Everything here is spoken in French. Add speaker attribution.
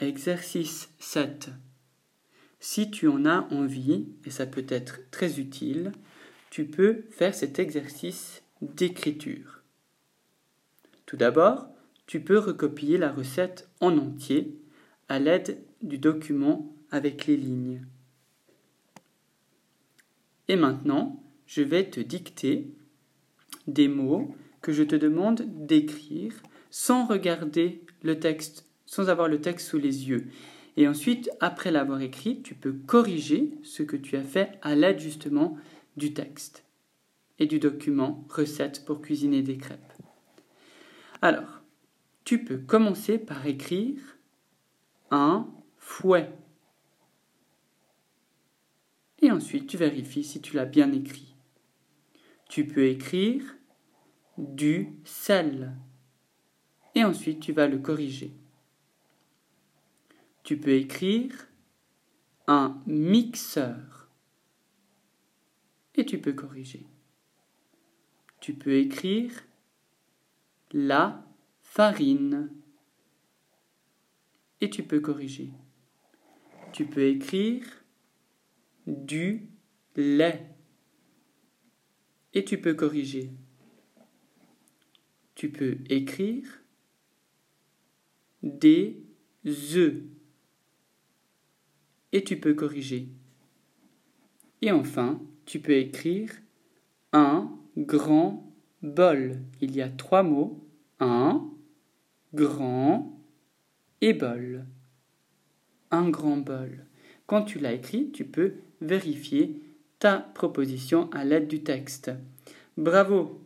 Speaker 1: Exercice 7. Si tu en as envie, et ça peut être très utile, tu peux faire cet exercice d'écriture. Tout d'abord, tu peux recopier la recette en entier à l'aide du document avec les lignes. Et maintenant, je vais te dicter des mots que je te demande d'écrire sans regarder le texte, sans avoir le texte sous les yeux. Et ensuite, après l'avoir écrit, tu peux corriger ce que tu as fait à l'aide justement du texte et du document recette pour cuisiner des crêpes. Alors, tu peux commencer par écrire un fouet. Et ensuite, tu vérifies si tu l'as bien écrit. Tu peux écrire du sel. Et ensuite, tu vas le corriger. Tu peux écrire un mixeur. Et tu peux corriger. Tu peux écrire la farine. Et tu peux corriger. Tu peux écrire du lait. Et tu peux corriger. Tu peux écrire des œufs. Et tu peux corriger. Et enfin, tu peux écrire un grand bol. Il y a trois mots. Un, grand et bol. Un grand bol. Quand tu l'as écrit, tu peux vérifier ta proposition à l'aide du texte. Bravo